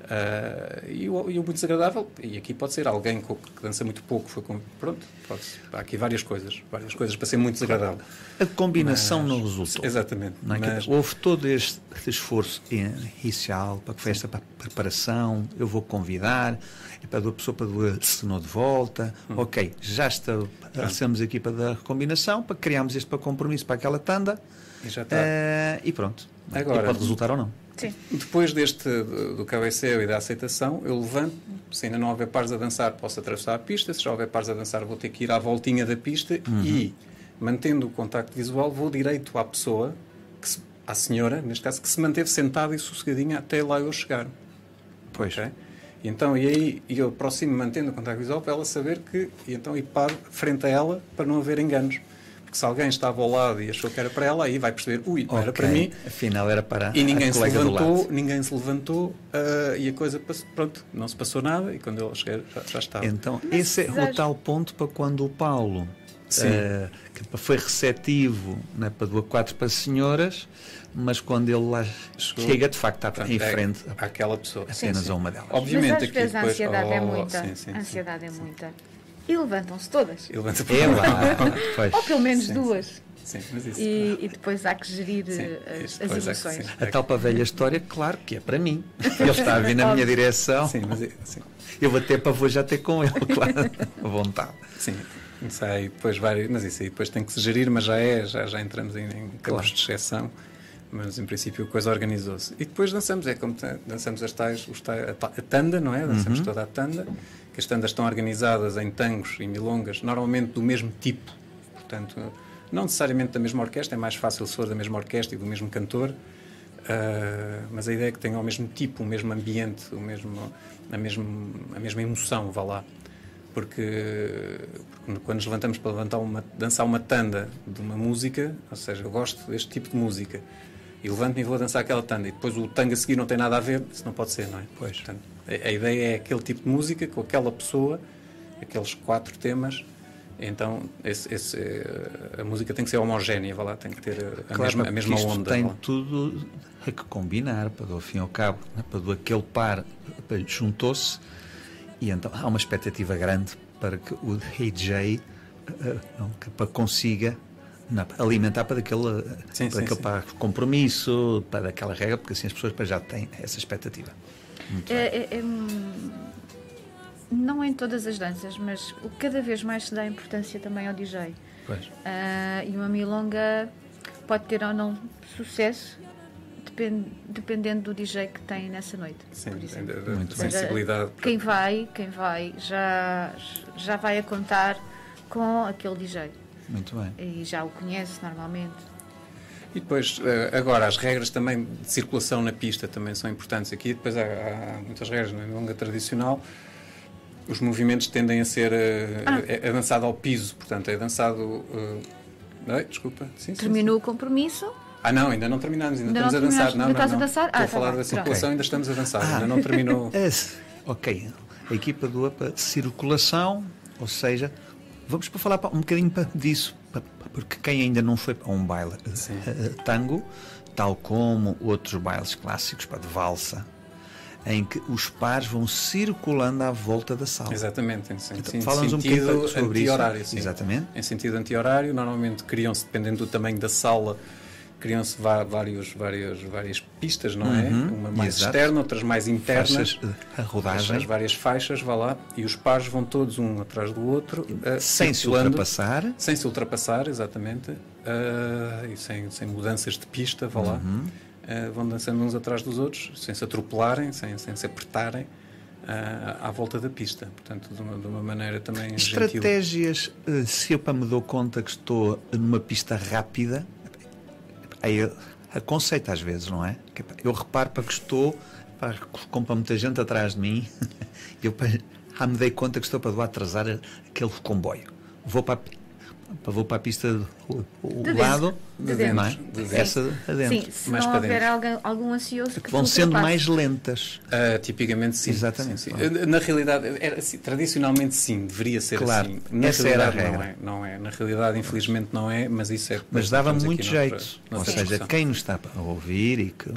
Uh, e, o, e, o, muito desagradável, e aqui pode ser alguém que dança muito pouco, foi com, pronto, pode, há aqui várias coisas, várias coisas para ser muito desagradável. A combinação mas, não resultou. Exatamente. Não é? mas, houve todo este, esforço inicial para que festa, para a preparação, eu vou convidar, é para a pessoa para assinou de volta, hum. ok, já está, passamos aqui para dar combinação, para criarmos este para compromisso para aquela tanda, e, já está. Uh, e pronto. Agora, e pode resultar ou não. Sim. Depois deste, do cabeceio e da aceitação, eu levanto, se ainda não houver pares a dançar, posso atravessar a pista, se já houver pares a dançar, vou ter que ir à voltinha da pista uhum. e, mantendo o contacto visual, vou direito à pessoa, se, à senhora, neste caso, que se manteve sentada e sossegadinha até lá eu chegar. Pois. Okay? E então, e aí eu aproximo mantendo o contacto visual para ela saber que, e então, e paro frente a ela para não haver enganos. Porque se alguém estava ao lado e achou que era para ela, aí vai perceber, ui, não okay. era para mim. Afinal era para E ninguém se levantou, ninguém se levantou uh, e a coisa, passou, pronto, não se passou nada e quando eu cheguei já, já estava. Então, Mas esse é o tal ponto para quando o Paulo, uh, que foi receptivo né, para doar quatro para senhoras, mas quando ele lá Chegou, chega, de facto, está em é frente àquela pessoa. Apenas sim, sim. a uma delas. Obviamente, mas às vezes depois, a ansiedade oh, é muita. Sim, sim, a ansiedade é muita. E levantam-se todas. E levantam é lá. Ou pelo menos duas. Sim, mas isso, e, e, depois há que gerir sim, eh, as, as emoções. a tal para a velha história, claro que é para mim. Ele está a vir na minha direção. Sim, mas sim. Eu vou ter para vou já ter com ele, claro, à vontade. Sim, isso aí depois vai, mas isso aí depois tem que se gerir, mas já é, já, já entramos em, em casos claro. de exceção mas em princípio a coisa organizou-se. E depois dançamos, é como dançamos as tais, os tais a, a, tanda, não é? Dançamos uhum. toda a tanda, que as tandas estão organizadas em tangos e milongas, normalmente do mesmo tipo, portanto, não necessariamente da mesma orquestra, é mais fácil se for da mesma orquestra e do mesmo cantor, uh, mas a ideia é que tenha o mesmo tipo, o mesmo ambiente, o mesmo, a, mesmo, a mesma emoção, vá lá. Porque, porque quando nos levantamos para levantar uma, dançar uma tanda de uma música, ou seja, eu gosto deste tipo de música, e levanto-me e vou dançar aquela tanda e depois o tango a seguir não tem nada a ver, isso não pode ser, não é? Pois. Portanto, a, a, ideia é aquele tipo de música com aquela pessoa, aqueles quatro temas, então esse, esse, a música tem que ser homogénea, vai lá, tem que ter a claro, mesma, a mesma onda. Tem tudo a que combinar, para do fim ao cabo, né? para do aquele par juntou-se e então há uma expectativa grande para que o DJ uh, consiga não, alimentar para aquele, sim, para, sim, aquele sim. para compromisso, para aquela regra, porque assim as pessoas já têm essa expectativa. É, é, é, não em todas as danças, mas o cada vez mais se dá importância também ao DJ. Pois. Uh, e uma milonga pode ter ou não sucesso, depend, dependendo do DJ que tem nessa noite. Sim, da, Muito sensibilidade. Quem vai, quem vai, já, já vai a contar com aquele DJ. Muito bem. E já o conhece normalmente. E depois, eh, agora, as regras também de circulação na pista também são importantes aqui. Depois há, há muitas regras na longa tradicional. Os movimentos tendem a ser eh, ah. é, é, dançado ao piso, portanto, é dançado. Uh, não, desculpa. Sim, Terminou sim, sim. o compromisso. Ah, não, ainda não terminamos, ainda, ainda estamos a dançar. Não, não, não. a dançar? Estou ah, a falar tá da circulação, okay. ainda estamos a dançar, ah, ainda não terminou. ok, a equipa do APA circulação, ou seja, vamos para falar um bocadinho disso, porque quem ainda não foi a um baile uh, tango, tal como outros bailes clássicos para de valsa, em que os pares vão circulando à volta da sala. Exatamente, em então, falamos um bocadinho sobre isso. Exatamente. Em sentido anti-horário, normalmente criam-se, dependendo do tamanho da sala, criam-se vários, várias, várias pistas, não é? Uhum, Uma mais exato. externa, outras mais internas. Faixas, a rodagem. As várias faixas, vá lá, e os pares vão todos um atrás do outro. Uh, sem se ultrapassar. Sem se ultrapassar, exatamente. Uh, e sem, sem mudanças de pista, vá lá. Uhum. Uh, vão dançando uns atrás dos outros, sem se atropelarem, sem, sem se apertarem. Uh, à volta da pista, portanto, de uma, de uma maneira também Estratégias, gentil. se eu para me dou conta que estou numa pista rápida, aí aconceito às vezes, não é? Eu reparo para que estou, para, como para muita gente atrás de mim, eu já me dei conta que estou para atrasar aquele comboio. Vou para vou para a pista do, de lado de dentro. Não é? de Essa adentro. Sim, se mais não houver algum, algum ansioso que vão sendo mais lentas. Uh, tipicamente sim. Exatamente. Sim, sim. Na realidade, era assim, tradicionalmente sim, deveria ser claro, assim. Na essa era a regra. Não é, não é. Na realidade, infelizmente, não é, mas isso é. Mas dava muito jeito. Ou seja, quem nos está a ouvir e que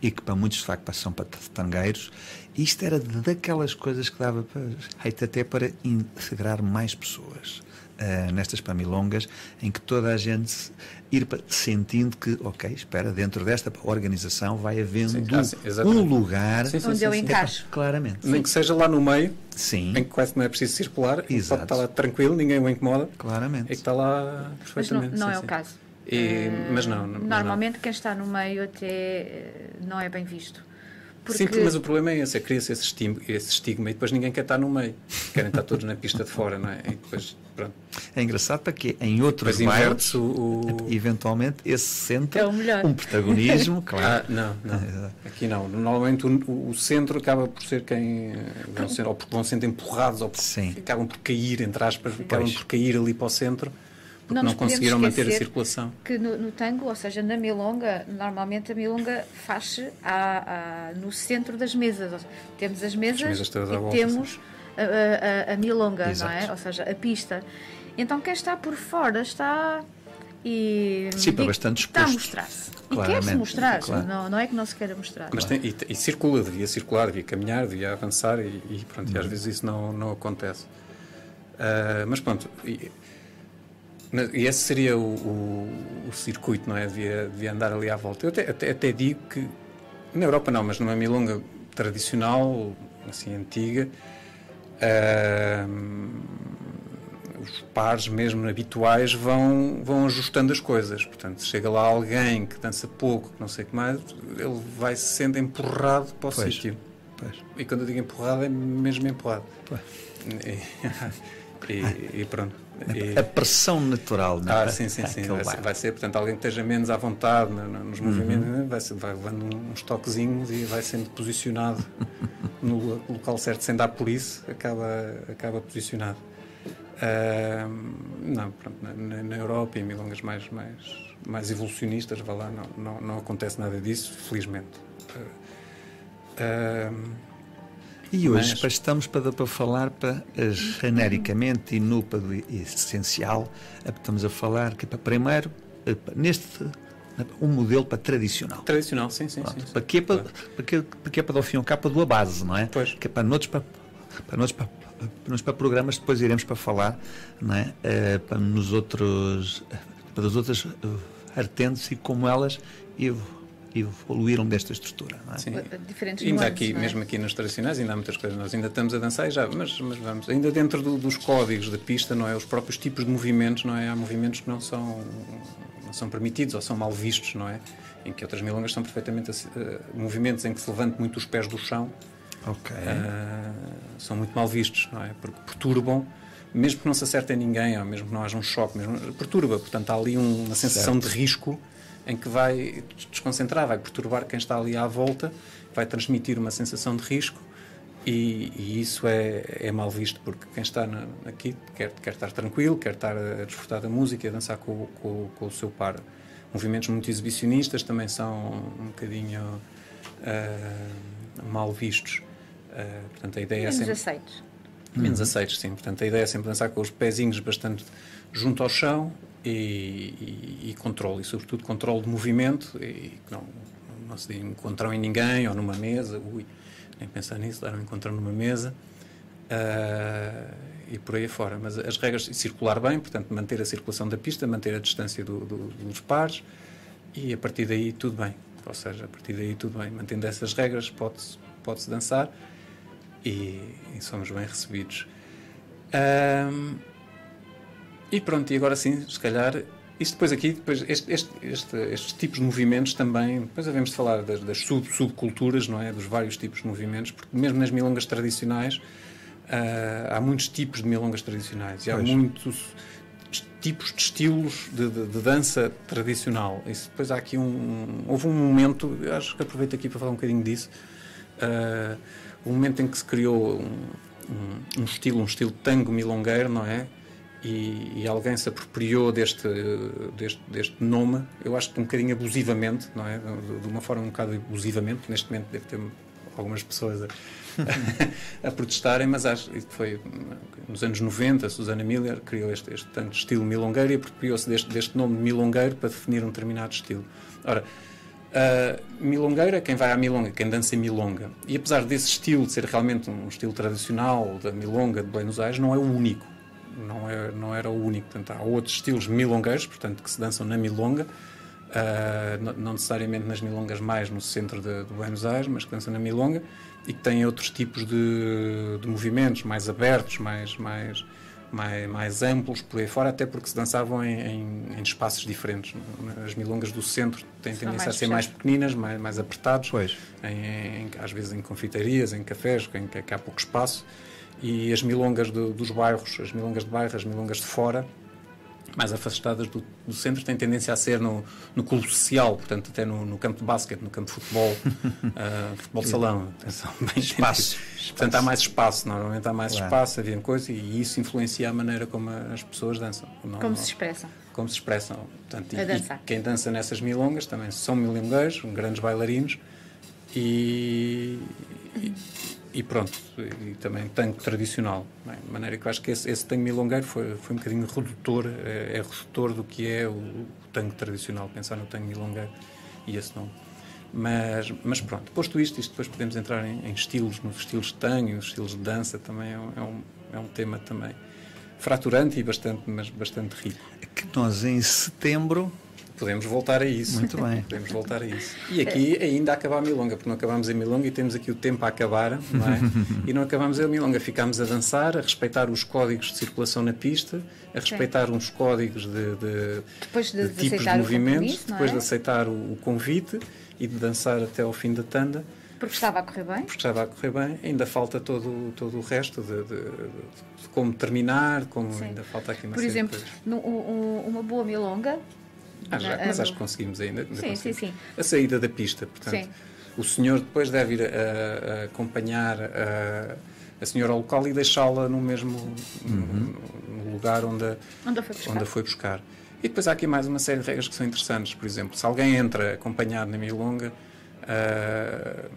e que para muitos de facto são para tangueiros, isto era daquelas coisas que dava para, até para integrar mais pessoas. Uh, nestas pamilongas, em que toda a gente ir sentindo que, ok, espera, dentro desta organização vai havendo sim, ah, um lugar sim, sim, onde eu encaixo. claramente. Nem que seja lá no meio, sim. em que quase não é preciso circular, Exato. pode estar lá tranquilo, ninguém o incomoda. Claramente. É que está lá perfeitamente. Mas não, não é o caso. E, mas não. Normalmente não. quem está no meio até eh, não é bem visto. Porque... Sim, mas o problema é esse, é cria-se esse estigma, esse estigma e depois ninguém quer estar no meio. Querem estar todos na pista de fora, não é? E depois, pronto. É engraçado porque em outros bairros, o, o... eventualmente, esse centro é o melhor. um protagonismo, claro. Ah, não, não. Aqui não. Normalmente o, o, centro acaba por ser quem vão ser, ou porque vão sendo empurrados, ou porque acabam por cair, entre aspas, Sim. acabam por cair ali para o centro porque não, não conseguiram manter a circulação. Que no, no, tango, ou seja, na milonga, normalmente a milonga faz-se no centro das mesas. Temos as mesas, as mesas e volta, temos a, a, a, milonga, Exato. não é? Ou seja, a pista. Então quem está por fora está e Sim, para bastante está a mostrar-se. E quer-se mostrar, claro. não, não é que não se queira mostrar. Mas tem, e, e, circula, devia circular, devia caminhar, devia avançar e, e pronto, e às uhum. vezes isso não, não acontece. Uh, mas pronto, e, e esse seria o, o, o, circuito, não é? Devia, devia andar ali à volta. Eu até, até, até, digo que, na Europa não, mas numa milonga tradicional, assim, antiga, uh, os pares mesmo habituais vão, vão ajustando as coisas. Portanto, se chega lá alguém que dança pouco, que não sei o que mais, ele vai sendo empurrado para o pois, sítio. Pois. E quando eu digo empurrado, é mesmo empurrado. E, e, e pronto. E... A pressão natural, não é? Ah, sim, sim, sim. Vai ser, vai ser, portanto, alguém que esteja menos à vontade nos movimentos, uhum. Vai, ser, vai levando uns toquezinhos e vai sendo posicionado no local certo, sem dar por isso, acaba, acaba posicionado. Uh, não, pronto, na, na, Europa e em milongas mais, mais, mais evolucionistas, vá lá, não, não, não acontece nada disso, felizmente. Uh, e hoje Mas... estamos para, para falar para, genericamente e no para do essencial, estamos a falar que para primeiro, neste um modelo para tradicional. Tradicional, sim, sim. Pronto, sim, sim. Para quê? Para, para, quê, para quê? Para dar o fim capa do a base, não é? Pois. Que é para noutros para, para, noutros, para, para, para programas depois iremos para falar, não é? Uh, para nos outros, para as outras uh, artentes e como elas evoluíram desta estrutura. Não é? Sim. Diferentes ainda aqui, é? mesmo aqui nos tradicionais, ainda há muitas coisas. Nós ainda estamos a dançar já, mas, mas vamos. Ainda dentro do, dos códigos da pista, não é? Os próprios tipos de movimentos, não é? Há movimentos que não são, não são permitidos ou são mal vistos, não é? Em que outras milongas são perfeitamente uh, movimentos em que se levante muito os pés do chão. Ok. Uh, são muito mal vistos, não é? Porque perturbam mesmo que não se acerte em ninguém, ou mesmo que não haja um choque, mesmo, perturba. Portanto, há ali um, uma sensação certo. de risco em que vai desconcentrar, vai perturbar quem está ali à volta, vai transmitir uma sensação de risco e, e isso é, é, mal visto porque quem está na, aqui quer, quer estar tranquilo, quer estar a desfrutar da música e a dançar com, com, com o seu par. Movimentos muito exibicionistas também são um bocadinho uh, mal vistos. Uh, portanto, a ideia Menos é sempre... aceitos. Menos uhum. aceitos, sim. Portanto, a ideia é sempre dançar com os pezinhos bastante junto ao chão e, e, e controle, e sobretudo controle de movimento, e que não, não se encontram em ninguém ou numa mesa, ui, nem pensar nisso, dar um numa mesa uh, e por aí fora. Mas as regras, circular bem, portanto, manter a circulação da pista, manter a distância do, do, dos pares e a partir daí tudo bem. Ou seja, a partir daí tudo bem. Mantendo essas regras, pode-se pode dançar e, e, somos bem recebidos. Um, e pronto, e agora sim, se calhar, isto depois aqui, depois este, este, este, estes tipos de movimentos também, depois devemos falar das, das sub, subculturas, não é? Dos vários tipos de movimentos, porque mesmo nas milongas tradicionais uh, há muitos tipos de milongas tradicionais e há pois. muitos tipos de estilos de, de, de, dança tradicional. Isso depois há aqui um. Houve um momento, acho que aproveito aqui para falar um bocadinho disso, uh, um momento em que se criou um, um, um estilo, um estilo tango milongueiro, não é? E, e, alguém se apropriou deste, deste, deste nome, eu acho que um bocadinho abusivamente, não é? De, uma forma um bocado abusivamente, neste momento deve ter algumas pessoas a, a, protestarem, mas acho que foi nos anos 90, Susana Miller criou este, este tanto estilo milongueiro e apropriou-se deste, deste nome de milongueiro para definir um determinado estilo. Ora, Uh, milongueira, quem vai à milonga, quem dança milonga. E apesar desse estilo de ser realmente um estilo tradicional da milonga de Buenos Aires, não é o único. Não, é, não era o único. Portanto, há outros estilos milongueiros, portanto, que se dançam na milonga, uh, não necessariamente nas milongas mais no centro de, de, Buenos Aires, mas que dançam na milonga e que têm outros tipos de, de movimentos mais abertos, mais, mais, mais, mais, amplos por aí fora, até porque se dançavam em, em, em espaços diferentes. As milongas do centro têm São tendência a ser mais pequeninas, mais, mais apertados, em, às vezes em confeitarias, em cafés, em que, que há pouco espaço. E as milongas do, dos bairros, as milongas de bairro, as milongas de fora, mais afastadas do, do, centro têm tendência a ser no, no clube social, portanto, até no, no campo de basquete, no campo de futebol, uh, futebol de salão. Atenção, bem espaço. Portanto, há mais espaço, normalmente há mais claro. espaço, havia coisa, e isso influencia a maneira como as pessoas dançam. Não, como se expressam. Como se expressam. Portanto, e, e, quem dança nessas milongas também são milongueiros, grandes bailarinos, e, e e pronto, e também tango tradicional. Bem, de maneira que eu acho que esse, esse milongueiro foi, foi um bocadinho redutor, é, é redutor do que é o, o, tradicional, pensar no tango milongueiro e esse não. Mas, mas pronto, posto isto, isto depois podemos entrar em, em estilos, nos estilos de tango, nos estilos de dança também é é um, é um tema também fraturante e bastante, mas bastante rico. É que nós em setembro Podemos voltar a isso. Muito bem. Podemos voltar a isso. E aqui ainda acaba a milonga, porque não acabamos a milonga e temos aqui o tempo a acabar, não é? e não acabamos a milonga, ficamos a dançar, a respeitar os códigos de circulação na pista, a respeitar Sim. uns códigos de, de, depois de, de tipos de movimentos, depois é? de aceitar o, o convite e de dançar até ao fim da tanda. Porque estava a correr bem? Porque estava a correr bem. Ainda falta todo, todo o resto de, de, de como terminar, como Sim. ainda falta aqui uma Por exemplo, no, um, uma boa milonga ah, já, mas acho que conseguimos ainda. ainda sim, conseguimos. sim, sim. A saída da pista, portanto. Sim. O senhor depois deve ir a, a acompanhar a, a senhora ao local e deixá-la no mesmo uhum. no lugar onde, onde, foi buscar. onde foi buscar. E depois há aqui mais uma série de regras que são interessantes. Por exemplo, se alguém entra acompanhado na milonga, uh,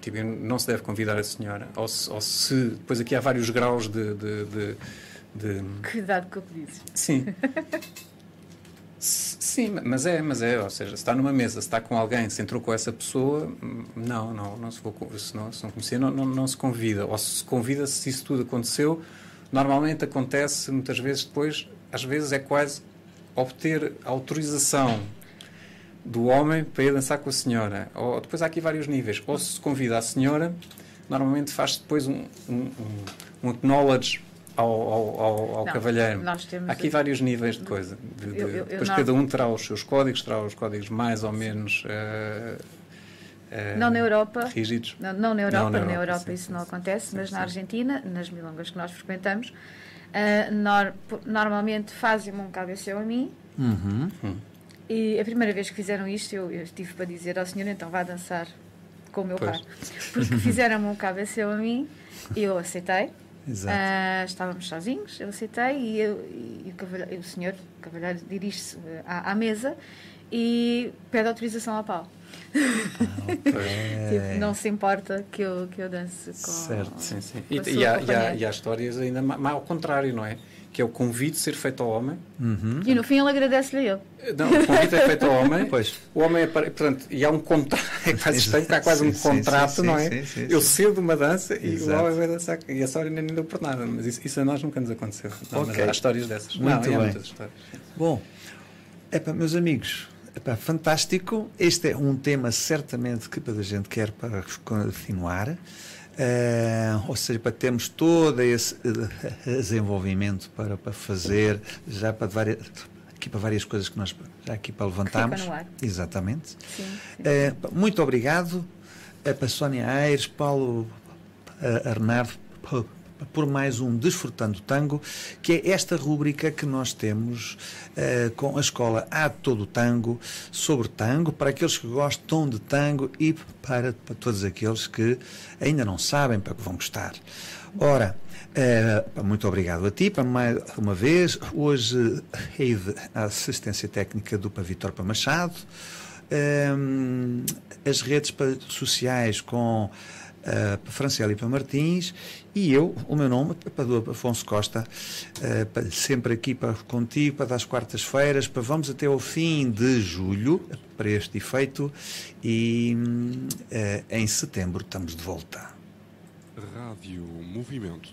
tipo, não se deve convidar a senhora. Ou se, ou se, depois aqui há vários graus de. de, de, de... Cuidado com o que dizes. Sim. Sim, mas é, mas é, ou seja, se está numa mesa, se está com alguém, se entrou com essa pessoa, não, não, não se, vou, se não, se não conhecer, não, não, não se convida. Ou se convida, se isso tudo aconteceu, normalmente acontece muitas vezes depois, às vezes é quase obter autorização do homem para ir dançar com a senhora. Ou depois há aqui vários níveis. Ou se convida a senhora, normalmente faz depois um, um, um acknowledge ao, ao, ao, ao cavalheiro. Há aqui vários níveis de coisa. De, de, eu, eu, depois não... cada um terá os seus códigos, terá os códigos mais ou menos. Uh, uh, não na Europa. Rígidos. Não, não na Europa, não na Europa, na Europa sim, isso sim, não acontece, sim, mas na Argentina, nas milongas que nós frequentamos, uh, nor, normalmente fazem-me um cabeceu a mim. Uhum. Hum. E a primeira vez que fizeram isto, eu, eu tive para dizer ao senhor, então vá dançar com o meu pois. pai. Porque fizeram-me um cabeceu a mim, e eu aceitei. Uh, estávamos sozinhos, eu aceitei e, eu, e o, o, senhor o cavalheiro dirige-se à, à, mesa e pede autorização ao pau. Ah, okay. tipo, não se importa que eu, que eu dance com. Certo, sim, sim. E, e, há, e, há, e há histórias ainda mais ao contrário, não é? Que é o convite ser feito ao homem. Uhum. E no fim ele agradece-lhe a ele. Não, o convite é feito ao homem. Pois. O homem é, portanto, e há um contrato, é quase estranho, há quase sim, um contrato, sim, sim, não é? Eu cedo uma dança e Exato. o homem vai dançar. E a história nem deu por nada, mas isso, isso, a nós nunca nos aconteceu. Não, okay. Há histórias dessas. Muito não, bem. muitas histórias. Bom, é para meus amigos. Epá, fantástico. Este é um tema certamente que a gente quer para continuar. Uh, ou seja, para termos todo esse uh, desenvolvimento para, para fazer, já para várias, aqui para várias coisas que nós já aqui para levantarmos. Exatamente. Sim, sim. Uh, muito obrigado para Sónia Aires, Paulo Arnardo, por mais um Desfrutando Tango, que é esta rúbrica que nós temos uh, com a escola A Todo Tango, sobre tango, para aqueles que gostam de tango e para, para todos aqueles que ainda não sabem para que vão gostar. Ora, uh, muito obrigado a ti, para mais uma vez. Hoje, a assistência técnica do Vitor Machado. Uh, as redes sociais com uh, para Franciele e para Martins, e eu, o meu nome, para do Afonso Costa, uh, sempre aqui para, contigo, para das quartas-feiras, para vamos até ao fim de julho, para este efeito, e uh, em setembro estamos de volta. Rádio Movimento.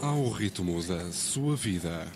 Ao ritmo da sua vida.